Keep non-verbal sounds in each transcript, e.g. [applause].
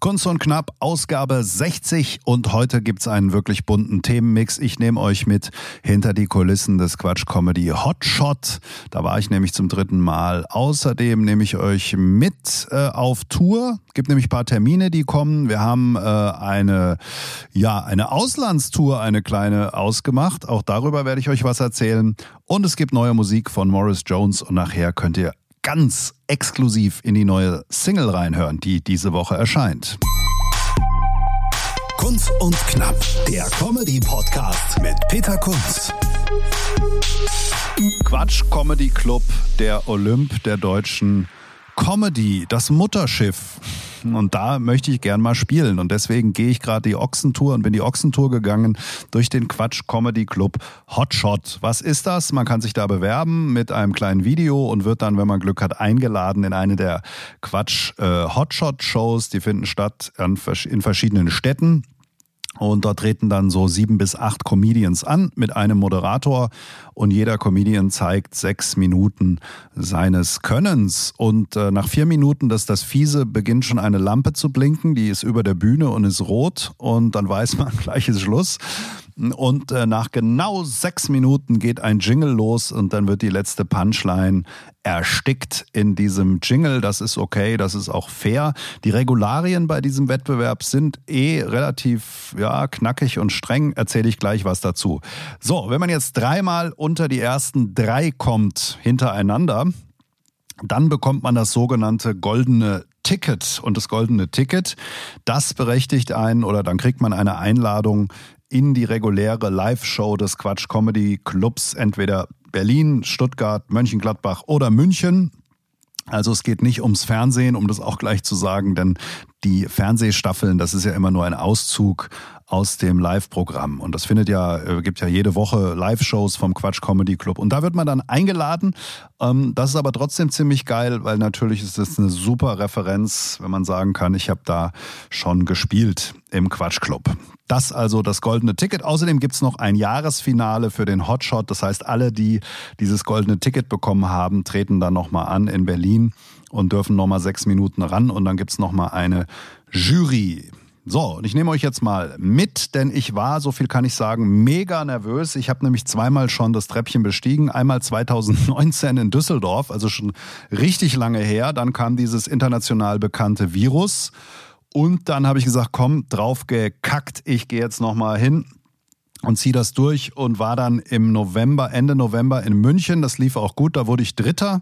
Kunst und Knapp, Ausgabe 60 und heute gibt's einen wirklich bunten Themenmix. Ich nehme euch mit hinter die Kulissen des Quatsch Comedy Hotshot. Da war ich nämlich zum dritten Mal. Außerdem nehme ich euch mit äh, auf Tour. Gibt nämlich paar Termine, die kommen. Wir haben äh, eine, ja, eine Auslandstour, eine kleine ausgemacht. Auch darüber werde ich euch was erzählen. Und es gibt neue Musik von Morris Jones und nachher könnt ihr ganz exklusiv in die neue Single reinhören, die diese Woche erscheint. Kunst und Knapp, der Comedy-Podcast mit Peter Kunz. Quatsch Comedy Club, der Olymp der deutschen Comedy, das Mutterschiff. Und da möchte ich gern mal spielen. Und deswegen gehe ich gerade die Ochsentour und bin die Ochsentour gegangen durch den Quatsch Comedy Club Hotshot. Was ist das? Man kann sich da bewerben mit einem kleinen Video und wird dann, wenn man Glück hat, eingeladen in eine der Quatsch äh, Hotshot Shows. Die finden statt in verschiedenen Städten. Und dort treten dann so sieben bis acht Comedians an mit einem Moderator und jeder Comedian zeigt sechs Minuten seines Könnens. Und äh, nach vier Minuten, dass das Fiese beginnt schon eine Lampe zu blinken, die ist über der Bühne und ist rot und dann weiß man, [laughs] gleich ist Schluss. Und äh, nach genau sechs Minuten geht ein Jingle los und dann wird die letzte Punchline erstickt in diesem Jingle. Das ist okay, das ist auch fair. Die Regularien bei diesem Wettbewerb sind eh relativ ja, knackig und streng. Erzähle ich gleich was dazu. So, wenn man jetzt dreimal unter die ersten drei kommt hintereinander, dann bekommt man das sogenannte goldene Ticket. Und das goldene Ticket, das berechtigt einen oder dann kriegt man eine Einladung in die reguläre Live-Show des Quatsch Comedy Clubs, entweder Berlin, Stuttgart, Mönchengladbach oder München. Also es geht nicht ums Fernsehen, um das auch gleich zu sagen, denn die Fernsehstaffeln, das ist ja immer nur ein Auszug aus dem Live-Programm. Und das findet ja, äh, gibt ja jede Woche Live-Shows vom Quatsch Comedy Club. Und da wird man dann eingeladen. Ähm, das ist aber trotzdem ziemlich geil, weil natürlich ist das eine super Referenz, wenn man sagen kann, ich habe da schon gespielt im Quatsch Club. Das also das goldene Ticket. Außerdem gibt's noch ein Jahresfinale für den Hotshot. Das heißt, alle, die dieses goldene Ticket bekommen haben, treten dann nochmal an in Berlin und dürfen nochmal sechs Minuten ran. Und dann gibt's nochmal eine Jury. So, und ich nehme euch jetzt mal mit, denn ich war, so viel kann ich sagen, mega nervös. Ich habe nämlich zweimal schon das Treppchen bestiegen. Einmal 2019 in Düsseldorf, also schon richtig lange her. Dann kam dieses international bekannte Virus. Und dann habe ich gesagt, komm, drauf gekackt, ich gehe jetzt nochmal hin und ziehe das durch und war dann im November, Ende November in München. Das lief auch gut, da wurde ich Dritter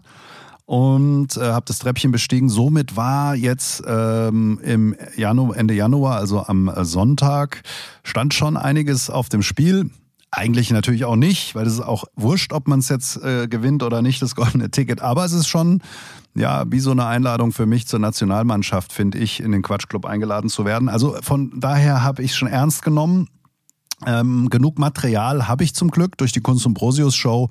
und äh, habe das Treppchen bestiegen. Somit war jetzt ähm, im Januar, Ende Januar, also am äh, Sonntag, stand schon einiges auf dem Spiel. Eigentlich natürlich auch nicht, weil es ist auch wurscht, ob man es jetzt äh, gewinnt oder nicht, das [laughs] goldene Ticket. Aber es ist schon, ja, wie so eine Einladung für mich zur Nationalmannschaft, finde ich, in den Quatschclub eingeladen zu werden. Also von daher habe ich schon ernst genommen. Ähm, genug Material habe ich zum Glück durch die Kunst und Brosius Show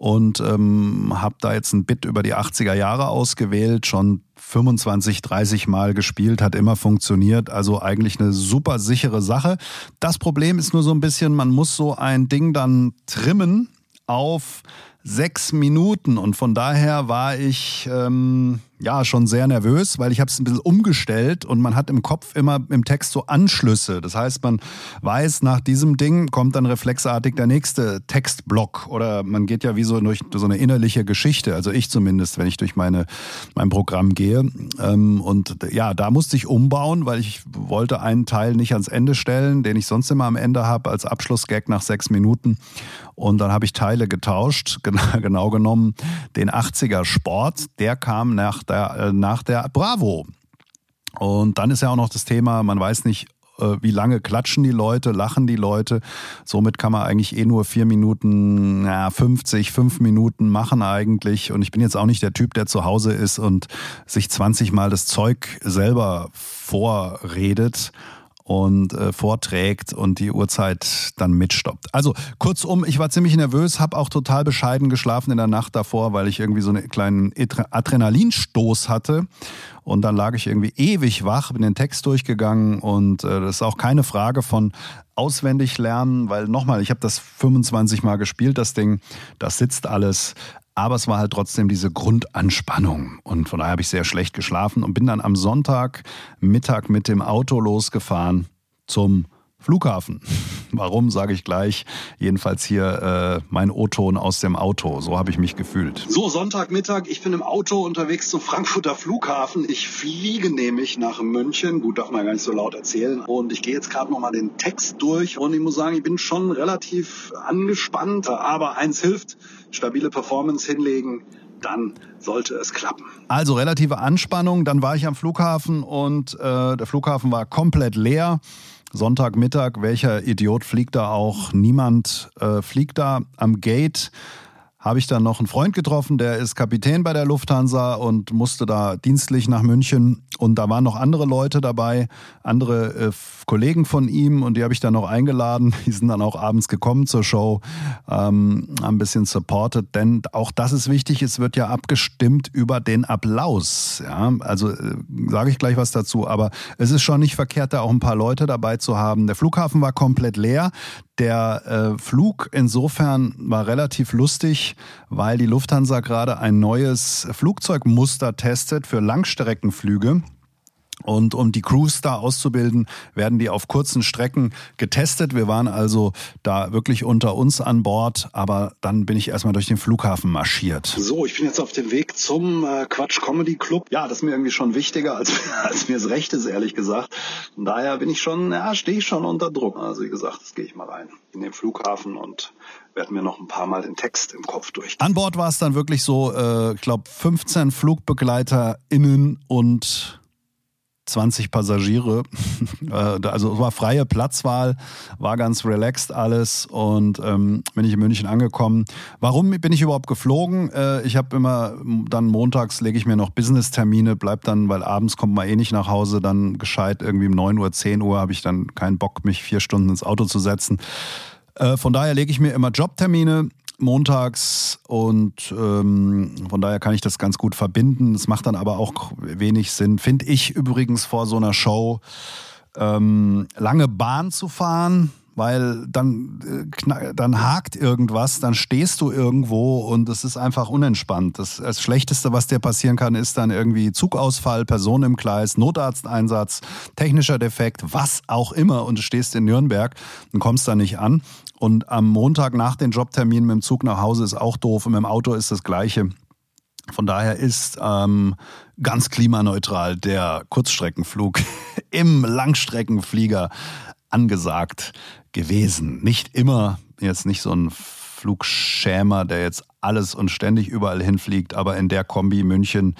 und ähm, habe da jetzt ein Bit über die 80er Jahre ausgewählt, schon 25, 30 Mal gespielt, hat immer funktioniert, also eigentlich eine super sichere Sache. Das Problem ist nur so ein bisschen, man muss so ein Ding dann trimmen auf sechs Minuten und von daher war ich ähm, ja schon sehr nervös, weil ich habe es ein bisschen umgestellt und man hat im Kopf immer im Text so Anschlüsse. Das heißt, man weiß, nach diesem Ding kommt dann reflexartig der nächste Textblock oder man geht ja wie so durch so eine innerliche Geschichte. Also ich zumindest, wenn ich durch meine mein Programm gehe. Ähm, und ja, da musste ich umbauen, weil ich wollte einen Teil nicht ans Ende stellen, den ich sonst immer am Ende habe als Abschlussgag nach sechs Minuten. Und dann habe ich Teile getauscht, [laughs] genau genommen den 80er Sport, der kam nach der, äh, nach der Bravo. Und dann ist ja auch noch das Thema, man weiß nicht, äh, wie lange klatschen die Leute, lachen die Leute. Somit kann man eigentlich eh nur vier Minuten, ja, 50, fünf Minuten machen eigentlich. Und ich bin jetzt auch nicht der Typ, der zu Hause ist und sich 20 Mal das Zeug selber vorredet und äh, vorträgt und die Uhrzeit dann mitstoppt. Also kurzum, ich war ziemlich nervös, habe auch total bescheiden geschlafen in der Nacht davor, weil ich irgendwie so einen kleinen Adrenalinstoß hatte. Und dann lag ich irgendwie ewig wach, bin den Text durchgegangen und äh, das ist auch keine Frage von auswendig lernen, weil nochmal, ich habe das 25 Mal gespielt, das Ding, das sitzt alles. Aber es war halt trotzdem diese Grundanspannung. Und von daher habe ich sehr schlecht geschlafen und bin dann am Sonntag Mittag mit dem Auto losgefahren zum Flughafen. [laughs] Warum, sage ich gleich. Jedenfalls hier äh, mein O-Ton aus dem Auto. So habe ich mich gefühlt. So, Sonntagmittag. Ich bin im Auto unterwegs zum Frankfurter Flughafen. Ich fliege nämlich nach München. Gut, darf man gar nicht so laut erzählen. Und ich gehe jetzt gerade nochmal den Text durch. Und ich muss sagen, ich bin schon relativ angespannt. Aber eins hilft, stabile Performance hinlegen dann sollte es klappen. Also relative Anspannung, dann war ich am Flughafen und äh, der Flughafen war komplett leer. Sonntagmittag, welcher Idiot fliegt da auch? Niemand äh, fliegt da am Gate habe ich dann noch einen Freund getroffen, der ist Kapitän bei der Lufthansa und musste da dienstlich nach München. Und da waren noch andere Leute dabei, andere äh, Kollegen von ihm und die habe ich dann noch eingeladen. [laughs] Die sind dann auch abends gekommen zur Show, ähm, ein bisschen supported, denn auch das ist wichtig, es wird ja abgestimmt über den Applaus. Ja? Also äh, sage ich gleich was dazu, aber es ist schon nicht verkehrt, da auch ein paar Leute dabei zu haben. Der Flughafen war komplett leer. Der äh, Flug insofern war relativ lustig, weil die Lufthansa gerade ein neues Flugzeugmuster testet für Langstreckenflüge. Und um die Crews da auszubilden, werden die auf kurzen Strecken getestet. Wir waren also da wirklich unter uns an Bord, aber dann bin ich erstmal durch den Flughafen marschiert. So, ich bin jetzt auf dem Weg zum äh, Quatsch Comedy Club. Ja, das ist mir irgendwie schon wichtiger, als, [laughs] als mir es recht ist, ehrlich gesagt. Von daher bin ich schon, ja, stehe ich schon unter Druck. Also wie gesagt, jetzt gehe ich mal rein in den Flughafen und werde mir noch ein paar Mal den Text im Kopf durch. An Bord war es dann wirklich so, äh, ich glaube, 15 FlugbegleiterInnen und 20 Passagiere. [laughs] Äh, also es war freie Platzwahl, war ganz relaxed alles und ähm, bin ich in München angekommen. Warum bin ich überhaupt geflogen? Äh, ich habe immer dann montags lege ich mir noch Business-Termine, bleib dann, weil abends kommt man eh nicht nach Hause, dann gescheit irgendwie um 9 Uhr, 10 Uhr habe ich dann keinen Bock, mich vier Stunden ins Auto zu setzen. Äh, von daher lege ich mir immer Jobtermine montags und ähm, von daher kann ich das ganz gut verbinden. Es macht dann aber auch wenig Sinn, finde ich übrigens vor so einer Show ähm, lange Bahn zu fahren, weil dann, äh, dann hakt irgendwas, dann stehst du irgendwo und es ist einfach unentspannt. Das, das Schlechteste, was dir passieren kann, ist dann irgendwie Zugausfall, Person im Gleis, Notarzteinsatz, technischer Defekt, was auch immer und du stehst in Nürnberg und kommst da nicht an. Und am Montag nach den Jobterminen mit dem Zug nach Hause ist auch doof und mit dem Auto ist das Gleiche. Von daher ist ähm, ganz klimaneutral der Kurzstreckenflug [laughs] im Langstreckenflieger angesagt gewesen. Nicht immer, jetzt nicht so ein Flugschämer, der jetzt alles und ständig überall hinfliegt, aber in der Kombi München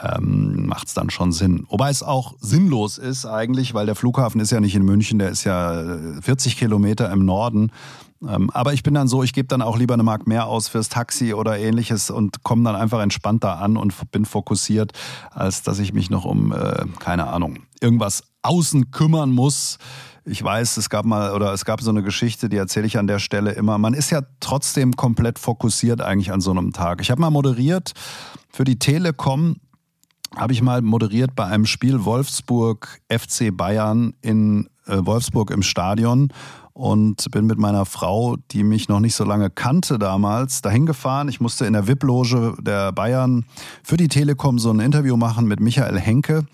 ähm, macht es dann schon Sinn. Wobei es auch sinnlos ist eigentlich, weil der Flughafen ist ja nicht in München, der ist ja 40 äh, Kilometer im Norden. Ähm, aber ich bin dann so, ich gebe dann auch lieber eine Mark mehr aus fürs Taxi oder ähnliches und komme dann einfach entspannter an und bin fokussiert, als dass ich mich noch um, äh, keine Ahnung, irgendwas außen kümmern muss. Ich weiß, es gab mal oder es gab so eine Geschichte, die erzähle ich an der Stelle immer. Man ist ja trotzdem komplett fokussiert eigentlich an so einem Tag. Ich habe mal moderiert für die Telekom habe ich mal moderiert bei einem Spiel Wolfsburg FC Bayern in äh, Wolfsburg im Stadion und bin mit meiner Frau, die mich noch nicht so lange kannte damals, dahin gefahren. Ich musste in der VIP-Loge der Bayern für die Telekom so ein Interview machen mit Michael Henke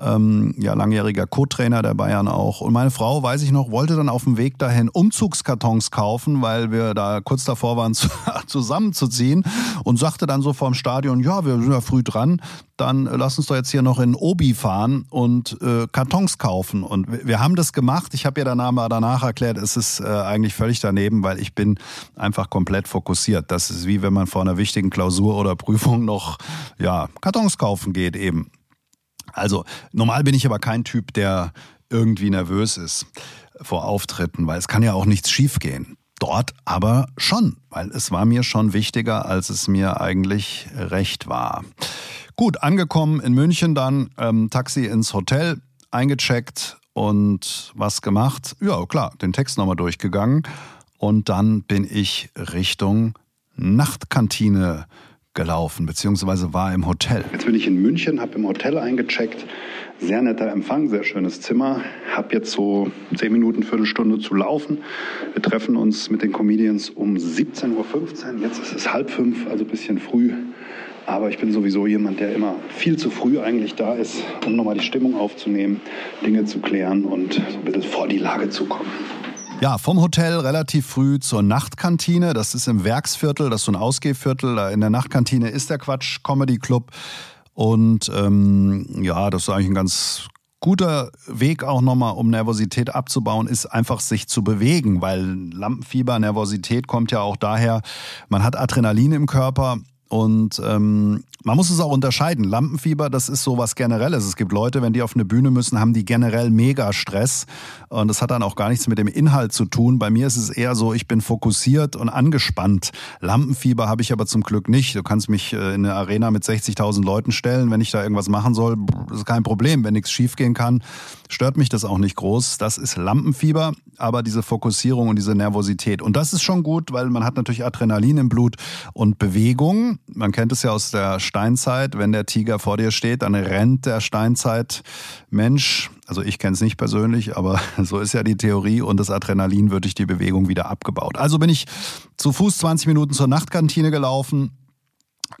ähm, ja, langjähriger Co-Trainer der Bayern auch. Und meine Frau, weiß ich noch, wollte dann auf dem Weg dahin Umzugskartons kaufen, weil wir da kurz davor waren, [laughs] zusammenzuziehen und sagte dann so vorm Stadion, ja, wir sind ja früh dran, dann lass uns doch jetzt hier noch in Obi fahren und äh, Kartons kaufen. Und wir haben das gemacht. Ich habe ihr danach, danach erklärt, es ist äh, eigentlich völlig daneben, weil ich bin einfach komplett fokussiert. Das ist wie wenn man vor einer wichtigen Klausur oder Prüfung noch ja, Kartons kaufen geht eben. Also normal bin ich aber kein Typ, der irgendwie nervös ist vor Auftritten, weil es kann ja auch nichts schiefgehen. Dort aber schon, weil es war mir schon wichtiger, als es mir eigentlich recht war. Gut, angekommen in München dann, ähm, Taxi ins Hotel, eingecheckt und was gemacht? Ja, klar, den Text nochmal durchgegangen und dann bin ich Richtung Nachtkantine gelaufen, beziehungsweise war im Hotel. Jetzt bin ich in München, habe im Hotel eingecheckt. Sehr netter Empfang, sehr schönes Zimmer. Hab jetzt so zehn Minuten, Viertelstunde zu laufen. Wir treffen uns mit den Comedians um 17.15 Uhr. Jetzt ist es halb fünf, also ein bisschen früh. Aber ich bin sowieso jemand, der immer viel zu früh eigentlich da ist, um nochmal die Stimmung aufzunehmen, Dinge zu klären und so ein bisschen vor die Lage zu kommen. Ja, vom Hotel relativ früh zur Nachtkantine. Das ist im Werksviertel, das ist so ein Ausgehviertel. In der Nachtkantine ist der Quatsch Comedy Club. Und ähm, ja, das ist eigentlich ein ganz guter Weg auch nochmal, um Nervosität abzubauen, ist einfach sich zu bewegen, weil Lampenfieber, Nervosität kommt ja auch daher, man hat Adrenalin im Körper und ähm, man muss es auch unterscheiden. Lampenfieber, das ist so was Generelles. Es gibt Leute, wenn die auf eine Bühne müssen, haben die generell mega Stress. Und das hat dann auch gar nichts mit dem Inhalt zu tun. Bei mir ist es eher so, ich bin fokussiert und angespannt. Lampenfieber habe ich aber zum Glück nicht. Du kannst mich äh, in eine Arena mit 60.000 Leuten stellen. Wenn ich da irgendwas machen soll, ist kein Problem. Wenn nichts schiefgehen kann, stört mich das auch nicht groß. Das ist Lampenfieber, aber diese Fokussierung und diese Nervosität. Und das ist schon gut, weil man hat natürlich Adrenalin im Blut und Bewegung. Man kennt es ja aus der Steinzeit, wenn der Tiger vor dir steht, dann rennt der Steinzeit-Mensch. Also ich kenne es nicht persönlich, aber [laughs] so ist ja die Theorie und das Adrenalin wird durch die Bewegung wieder abgebaut. Also bin ich zu Fuß 20 Minuten zur Nachtkantine gelaufen,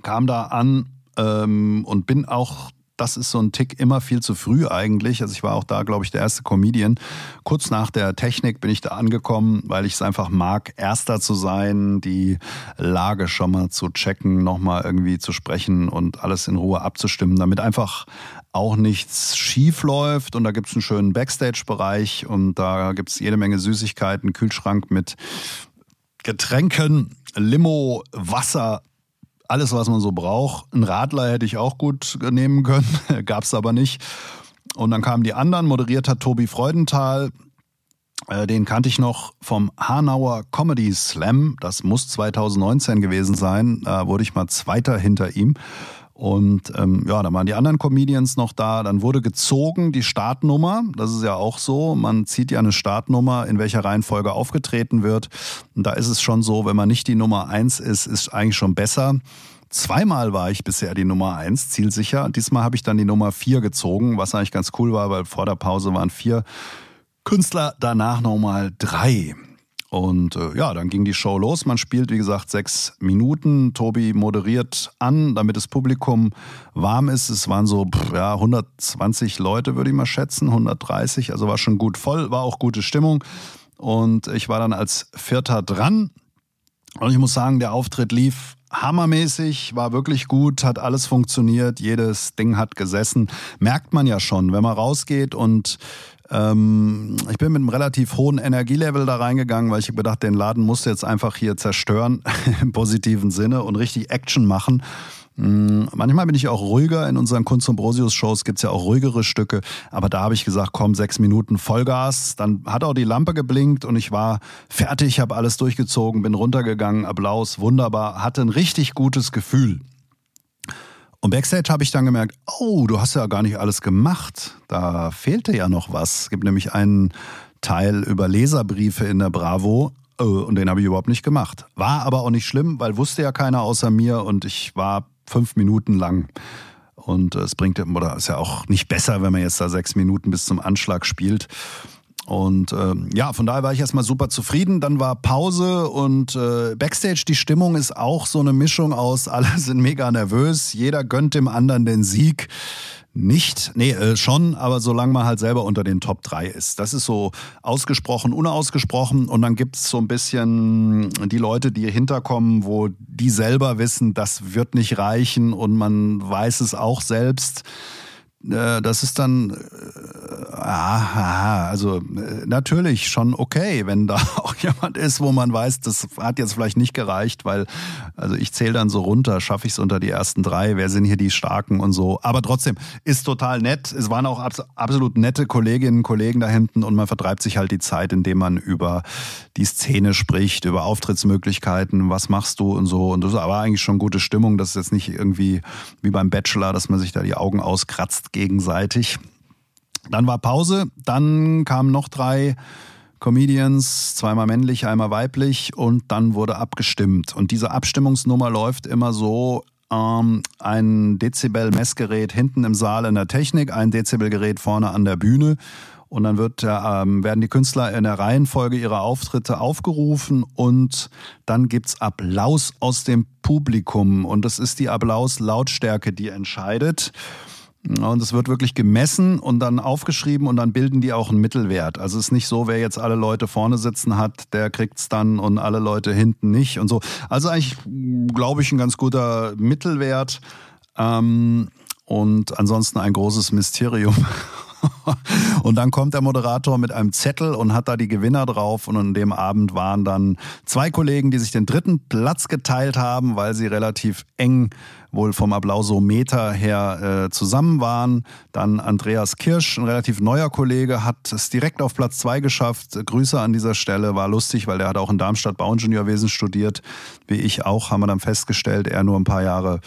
kam da an ähm, und bin auch das ist so ein Tick immer viel zu früh eigentlich. Also ich war auch da, glaube ich, der erste Comedian. Kurz nach der Technik bin ich da angekommen, weil ich es einfach mag, erster zu sein, die Lage schon mal zu checken, nochmal irgendwie zu sprechen und alles in Ruhe abzustimmen, damit einfach auch nichts schief läuft. Und da gibt es einen schönen Backstage-Bereich und da gibt es jede Menge Süßigkeiten, Kühlschrank mit Getränken, Limo, Wasser, alles, was man so braucht. Ein Radler hätte ich auch gut nehmen können, [laughs] gab es aber nicht. Und dann kamen die anderen, moderiert hat Tobi Freudenthal. Äh, den kannte ich noch vom Hanauer Comedy Slam. Das muss 2019 gewesen sein. Da wurde ich mal Zweiter hinter ihm. Und ähm, ja, da waren die anderen Comedians noch da. Dann wurde gezogen die Startnummer. Das ist ja auch so. Man zieht ja eine Startnummer, in welcher Reihenfolge aufgetreten wird. Und da ist es schon so, wenn man nicht die Nummer eins ist, ist eigentlich schon besser. Zweimal war ich bisher die Nummer eins, zielsicher. Diesmal habe ich dann die Nummer vier gezogen, was eigentlich ganz cool war, weil vor der Pause waren vier Künstler, danach nochmal drei. Und äh, ja, dann ging die Show los. Man spielt, wie gesagt, sechs Minuten. Tobi moderiert an, damit das Publikum warm ist. Es waren so pff, ja, 120 Leute, würde ich mal schätzen, 130. Also war schon gut voll, war auch gute Stimmung. Und ich war dann als Vierter dran. Und ich muss sagen, der Auftritt lief hammermäßig, war wirklich gut, hat alles funktioniert, jedes Ding hat gesessen. Merkt man ja schon, wenn man rausgeht und ähm, ich bin mit einem relativ hohen Energielevel da reingegangen, weil ich gedacht, den Laden musst du jetzt einfach hier zerstören [laughs] im positiven Sinne und richtig Action machen. Hm, manchmal bin ich auch ruhiger. In unseren Kunst- und Brosius-Shows gibt's ja auch ruhigere Stücke. Aber da habe ich gesagt, komm, sechs Minuten Vollgas. Dann hat auch die Lampe geblinkt und ich war fertig, habe alles durchgezogen, bin runtergegangen, Applaus, wunderbar, hatte ein richtig gutes Gefühl. Und backstage habe ich dann gemerkt, oh, du hast ja gar nicht alles gemacht. Da fehlte ja noch was. Es gibt nämlich einen Teil über Leserbriefe in der Bravo äh, und den habe ich überhaupt nicht gemacht. War aber auch nicht schlimm, weil wusste ja keiner außer mir und ich war fünf Minuten lang. Und es bringt, oder ist ja auch nicht besser, wenn man jetzt da sechs Minuten bis zum Anschlag spielt. Und äh, ja, von daher war ich erstmal super zufrieden. Dann war Pause und äh, Backstage, die Stimmung ist auch so eine Mischung aus, [laughs] alle sind mega nervös, jeder gönnt dem anderen den Sieg. Nicht, nee, äh, schon, aber solange man halt selber unter den Top 3 ist. Das ist so ausgesprochen, unausgesprochen. Und dann gibt's so ein bisschen die Leute, die hinterkommen, wo die selber wissen, das wird nicht reichen und man weiß es auch selbst. Äh, das ist dann, äh, aha, also äh, natürlich schon okay, wenn da [laughs] auch jemand ist, wo man weiß, das hat jetzt vielleicht nicht gereicht, weil, also ich zähle dann so runter, schaffe ich es unter die ersten drei, wer sind hier die Starken und so. Aber trotzdem, ist total nett. Es waren auch absolut nette Kolleginnen und Kollegen da hinten und man vertreibt sich halt die Zeit, indem man über die Szene spricht, über Auftrittsmöglichkeiten, was machst du und so. Und das war eigentlich schon gute Stimmung. Das ist jetzt nicht irgendwie wie beim Bachelor, dass man sich da die Augen auskratzt gegenseitig. Dann war Pause, dann kamen noch drei Comedians, zweimal männlich, einmal weiblich und dann wurde abgestimmt. Und diese Abstimmungsnummer läuft immer so, ähm, ein Dezibel-Messgerät hinten im Saal in der Technik, ein Dezibelgerät vorne an der Bühne. Und dann wird, ähm, werden die Künstler in der Reihenfolge ihrer Auftritte aufgerufen und dann gibt's Applaus aus dem Publikum. Und das ist die Applaus-Lautstärke, die entscheidet. Und es wird wirklich gemessen und dann aufgeschrieben und dann bilden die auch einen Mittelwert. Also es ist nicht so, wer jetzt alle Leute vorne sitzen hat, der kriegt's dann und alle Leute hinten nicht und so. Also eigentlich, glaube ich, ein ganz guter Mittelwert. Ähm, und ansonsten ein großes Mysterium. [laughs] [laughs] und dann kommt der Moderator mit einem Zettel und hat da die Gewinner drauf. Und an dem Abend waren dann zwei Kollegen, die sich den dritten Platz geteilt haben, weil sie relativ eng wohl vom Applausometer her äh, zusammen waren. Dann Andreas Kirsch, ein relativ neuer Kollege, hat es direkt auf Platz zwei geschafft. Grüße an dieser Stelle, war lustig, weil der hat auch in Darmstadt Bauingenieurwesen studiert, wie ich auch, haben wir dann festgestellt, er nur ein paar Jahre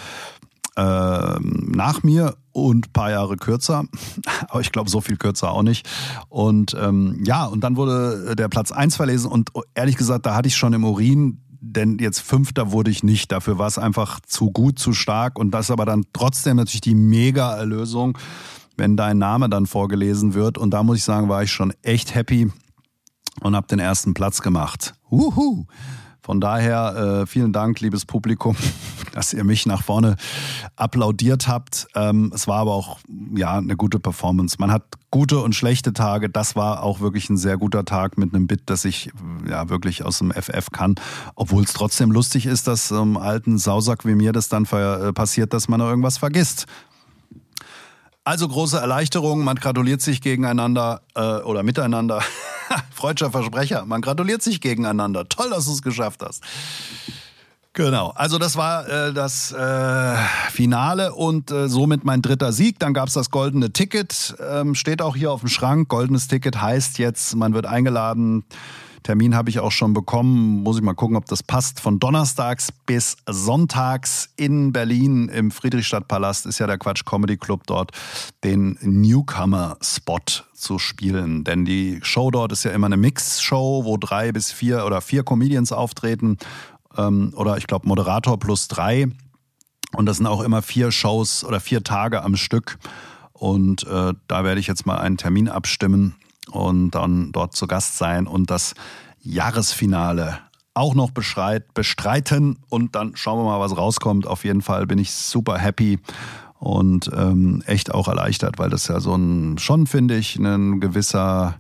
äh, nach mir und ein paar Jahre kürzer, [laughs] aber ich glaube so viel kürzer auch nicht. Und ähm, ja, und dann wurde der Platz eins verlesen und ehrlich gesagt, da hatte ich schon im Urin, denn jetzt Fünfter wurde ich nicht. Dafür war es einfach zu gut, zu stark und das aber dann trotzdem natürlich die Mega-Erlösung, wenn dein Name dann vorgelesen wird. Und da muss ich sagen, war ich schon echt happy und habe den ersten Platz gemacht. Wuhu! Von daher äh, vielen Dank, liebes Publikum, [laughs] dass ihr mich nach vorne applaudiert habt. Ähm, es war aber auch ja eine gute Performance. Man hat gute und schlechte Tage. Das war auch wirklich ein sehr guter Tag mit einem Bit, das ich ja wirklich aus dem FF kann. Obwohl es trotzdem lustig ist, dass einem alten Sausack wie mir das dann äh, passiert, dass man da irgendwas vergisst. Also große Erleichterung, man gratuliert sich gegeneinander äh, oder miteinander. [laughs] Freudscher Versprecher, man gratuliert sich gegeneinander. Toll, dass du es geschafft hast. Genau, also das war äh, das äh, Finale und äh, somit mein dritter Sieg. Dann gab's das goldene Ticket, ähm, steht auch hier auf dem Schrank. Goldenes Ticket heißt jetzt, man wird eingeladen Termin habe ich auch schon bekommen. Muss ich mal gucken, ob das passt. Von Donnerstags bis Sonntags in Berlin im Friedrichstadtpalast ist ja der Quatsch Comedy Club dort, den Newcomer-Spot zu spielen. Denn die Show dort ist ja immer eine Mix-Show, wo drei bis vier oder vier Comedians auftreten. Ähm, oder ich glaube Moderator plus drei. Und das sind auch immer vier Shows oder vier Tage am Stück. Und äh, da werde ich jetzt mal einen Termin abstimmen und dann dort zu Gast sein und das Jahresfinale auch noch bestreiten und dann schauen wir mal, was rauskommt. Auf jeden Fall bin ich super happy und ähm, echt auch erleichtert, weil das ja so ein, schon finde ich, ein gewisser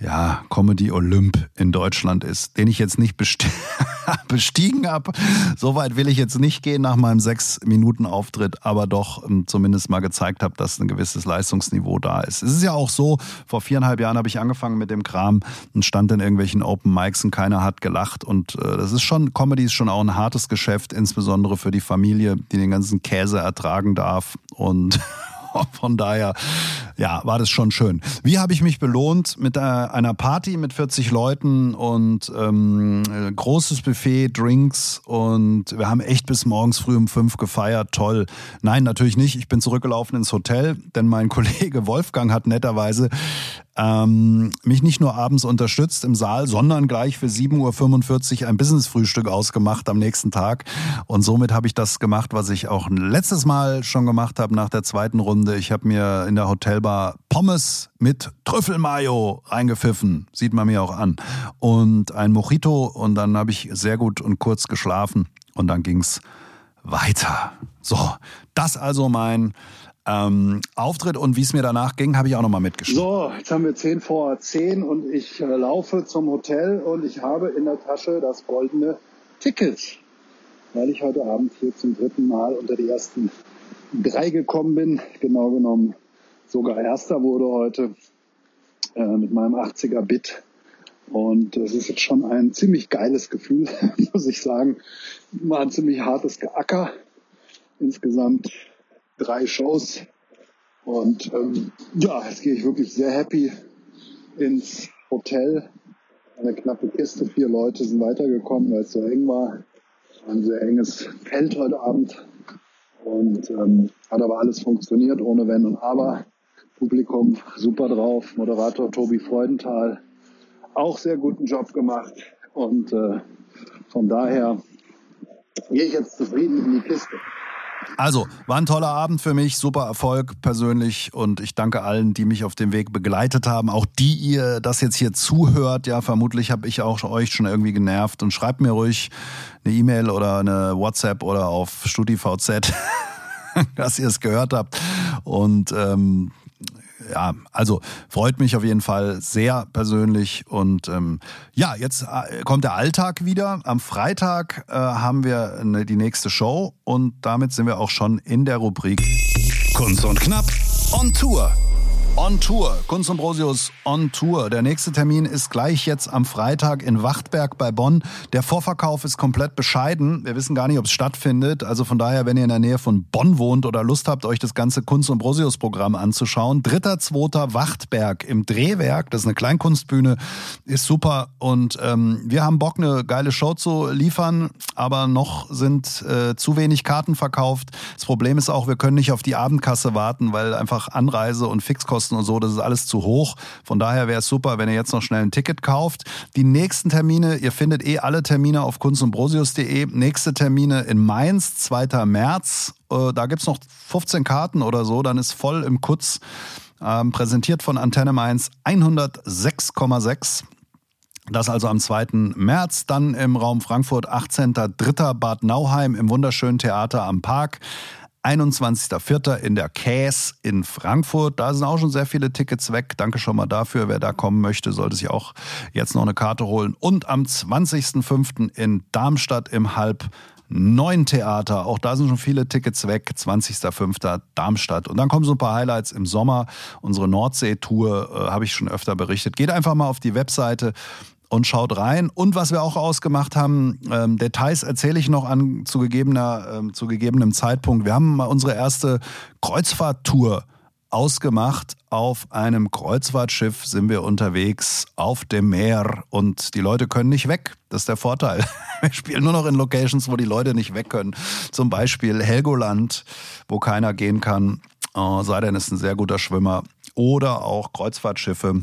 ja, Comedy Olymp in Deutschland ist, den ich jetzt nicht [laughs] bestiegen habe. Soweit will ich jetzt nicht gehen nach meinem sechs Minuten Auftritt, aber doch ähm, zumindest mal gezeigt habe, dass ein gewisses Leistungsniveau da ist. Es ist ja auch so, vor viereinhalb Jahren habe ich angefangen mit dem Kram und stand in irgendwelchen Open Mics und keiner hat gelacht und äh, das ist schon, Comedy ist schon auch ein hartes Geschäft, insbesondere für die Familie, die den ganzen Käse ertragen darf und [laughs] [laughs] Von daher, ja, war das schon schön. Wie habe ich mich belohnt? Mit äh, einer Party mit 40 Leuten und ähm, großes Buffet, Drinks und wir haben echt bis morgens früh um fünf gefeiert. Toll. Nein, natürlich nicht. Ich bin zurückgelaufen ins Hotel, denn mein [laughs] Kollege Wolfgang hat netterweise ähm, mich nicht nur abends unterstützt im Saal, sondern gleich für 7.45 Uhr ein Business-Frühstück ausgemacht am nächsten Tag. Und somit habe ich das gemacht, was ich auch letztes Mal schon gemacht habe nach der zweiten Runde. Ich habe mir in der Hotelbar Pommes mit Trüffelmayo reingepfiffen. Sieht man mir auch an. Und ein Mojito. Und dann habe ich sehr gut und kurz geschlafen. Und dann ging's weiter. So, das also mein ähm, Auftritt und wie es mir danach ging, habe ich auch nochmal mitgeschrieben. So, jetzt haben wir 10 vor 10 und ich äh, laufe zum Hotel und ich habe in der Tasche das goldene Ticket, weil ich heute Abend hier zum dritten Mal unter die ersten drei gekommen bin. Genau genommen sogar erster wurde heute äh, mit meinem 80er Bit. Und es ist jetzt schon ein ziemlich geiles Gefühl, [laughs] muss ich sagen. War ein ziemlich hartes Geacker. Insgesamt drei Shows. Und ähm, ja, jetzt gehe ich wirklich sehr happy ins Hotel. Eine knappe Kiste, vier Leute sind weitergekommen, weil es so eng war. Ein sehr enges Feld heute Abend. Und ähm, hat aber alles funktioniert, ohne Wenn und Aber. Publikum super drauf. Moderator Tobi Freudenthal auch sehr guten Job gemacht. Und äh, von daher gehe ich jetzt zufrieden in die Kiste. Also, war ein toller Abend für mich, super Erfolg persönlich und ich danke allen, die mich auf dem Weg begleitet haben, auch die ihr das jetzt hier zuhört. Ja, vermutlich habe ich auch euch schon irgendwie genervt und schreibt mir ruhig eine E-Mail oder eine WhatsApp oder auf StudiVZ, [laughs] dass ihr es gehört habt und ähm, ja, also freut mich auf jeden Fall sehr persönlich. Und ähm, ja, jetzt äh, kommt der Alltag wieder. Am Freitag äh, haben wir eine, die nächste Show und damit sind wir auch schon in der Rubrik Kunst und Knapp on Tour. On Tour, Kunst und Brosius on Tour. Der nächste Termin ist gleich jetzt am Freitag in Wachtberg bei Bonn. Der Vorverkauf ist komplett bescheiden. Wir wissen gar nicht, ob es stattfindet. Also von daher, wenn ihr in der Nähe von Bonn wohnt oder Lust habt, euch das ganze Kunst und Brosius Programm anzuschauen. Dritter, zweiter Wachtberg im Drehwerk. Das ist eine Kleinkunstbühne. Ist super. Und ähm, wir haben Bock, eine geile Show zu liefern. Aber noch sind äh, zu wenig Karten verkauft. Das Problem ist auch, wir können nicht auf die Abendkasse warten, weil einfach Anreise und Fixkosten Kosten und so, das ist alles zu hoch. Von daher wäre es super, wenn ihr jetzt noch schnell ein Ticket kauft. Die nächsten Termine, ihr findet eh alle Termine auf kunstundbrosius.de. Nächste Termine in Mainz, 2. März. Äh, da gibt es noch 15 Karten oder so, dann ist voll im Kutz. Ähm, präsentiert von Antenne Mainz 106,6. Das also am 2. März, dann im Raum Frankfurt 18.3. Bad Nauheim im wunderschönen Theater am Park. 21.04. in der Käs in Frankfurt. Da sind auch schon sehr viele Tickets weg. Danke schon mal dafür. Wer da kommen möchte, sollte sich auch jetzt noch eine Karte holen. Und am 20.05. in Darmstadt im Halb Neuen Theater. Auch da sind schon viele Tickets weg. 20.05. Darmstadt. Und dann kommen so ein paar Highlights im Sommer. Unsere Nordsee-Tour äh, habe ich schon öfter berichtet. Geht einfach mal auf die Webseite und schaut rein. Und was wir auch ausgemacht haben, ähm, Details erzähle ich noch an zu, gegebener, ähm, zu gegebenem Zeitpunkt. Wir haben mal unsere erste Kreuzfahrttour ausgemacht. Auf einem Kreuzfahrtschiff sind wir unterwegs auf dem Meer und die Leute können nicht weg. Das ist der Vorteil. [laughs] Wir spielen nur noch in Locations, wo die Leute nicht weg können. Zum Beispiel Helgoland, wo keiner gehen kann. Oh, sei denn, ist ein sehr guter Schwimmer. Oder auch Kreuzfahrtschiffe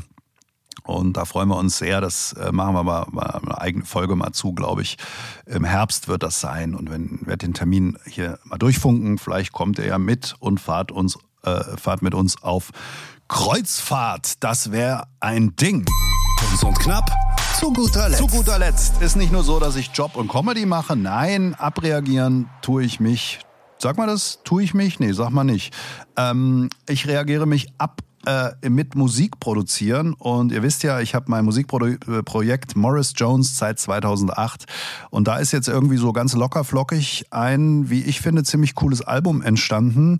und da freuen wir uns sehr. Das äh, machen wir mal, mal eine eigene Folge mal zu, glaube ich. Im Herbst wird das sein. Und wenn wir den Termin hier mal durchfunken, vielleicht kommt er ja mit und fahrt uns, äh, fahrt mit uns auf Kreuzfahrt. Das wäre ein Ding. Kurz und knapp. Zu guter Letzt. Zu guter Letzt. Ist nicht nur so, dass ich Job und Comedy mache. Nein, abreagieren tue ich mich. Sag mal das, tue ich mich? Nee, sag mal nicht. Ähm, ich reagiere mich ab äh, mit Musik produzieren. Und ihr wisst ja, ich habe mein Musikprojekt Morris Jones seit 2008. Und da ist jetzt irgendwie so ganz locker flockig ein, wie ich finde, ziemlich cooles Album entstanden.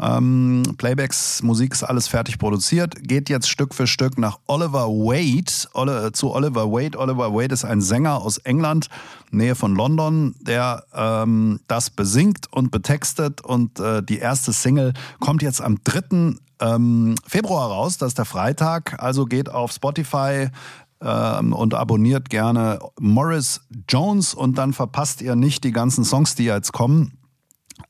Ähm, Playbacks, Musik ist alles fertig produziert, geht jetzt Stück für Stück nach Oliver Wade, Oli zu Oliver Wade. Oliver Wade ist ein Sänger aus England, Nähe von London, der ähm, das besingt und betextet und äh, die erste Single kommt jetzt am 3 ähm, Februar raus, das ist der Freitag. Also geht auf Spotify ähm, und abonniert gerne Morris Jones und dann verpasst ihr nicht die ganzen Songs, die jetzt kommen.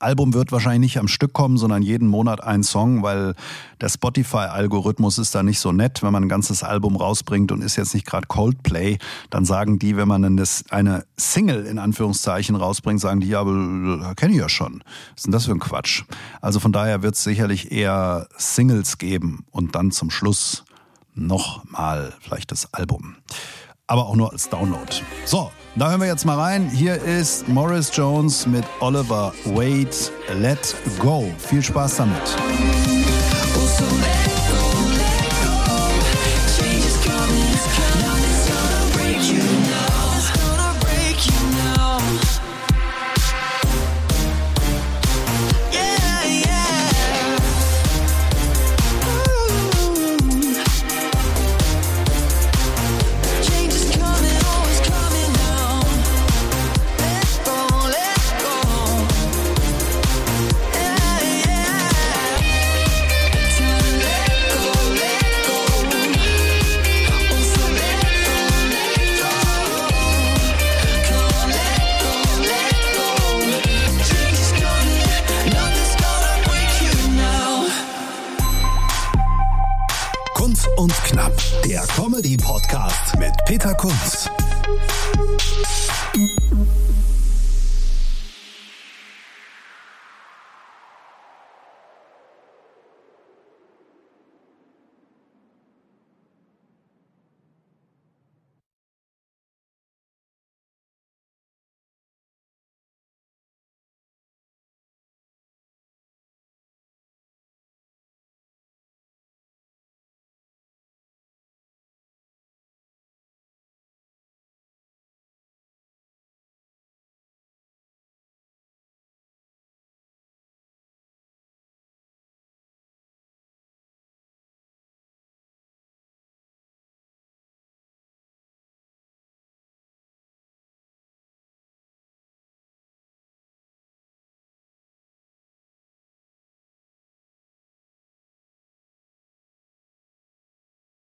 Album wird wahrscheinlich nicht am Stück kommen, sondern jeden Monat ein Song, weil der Spotify-Algorithmus ist da nicht so nett. Wenn man ein ganzes Album rausbringt und ist jetzt nicht gerade Coldplay, dann sagen die, wenn man eine Single in Anführungszeichen rausbringt, sagen die, ja, aber kenne ich ja schon. Was ist denn das für ein Quatsch? Also von daher wird es sicherlich eher Singles geben und dann zum Schluss nochmal vielleicht das Album. Aber auch nur als Download. So, da hören wir jetzt mal rein. Hier ist Morris Jones mit Oliver Wade. Let go. Viel Spaß damit.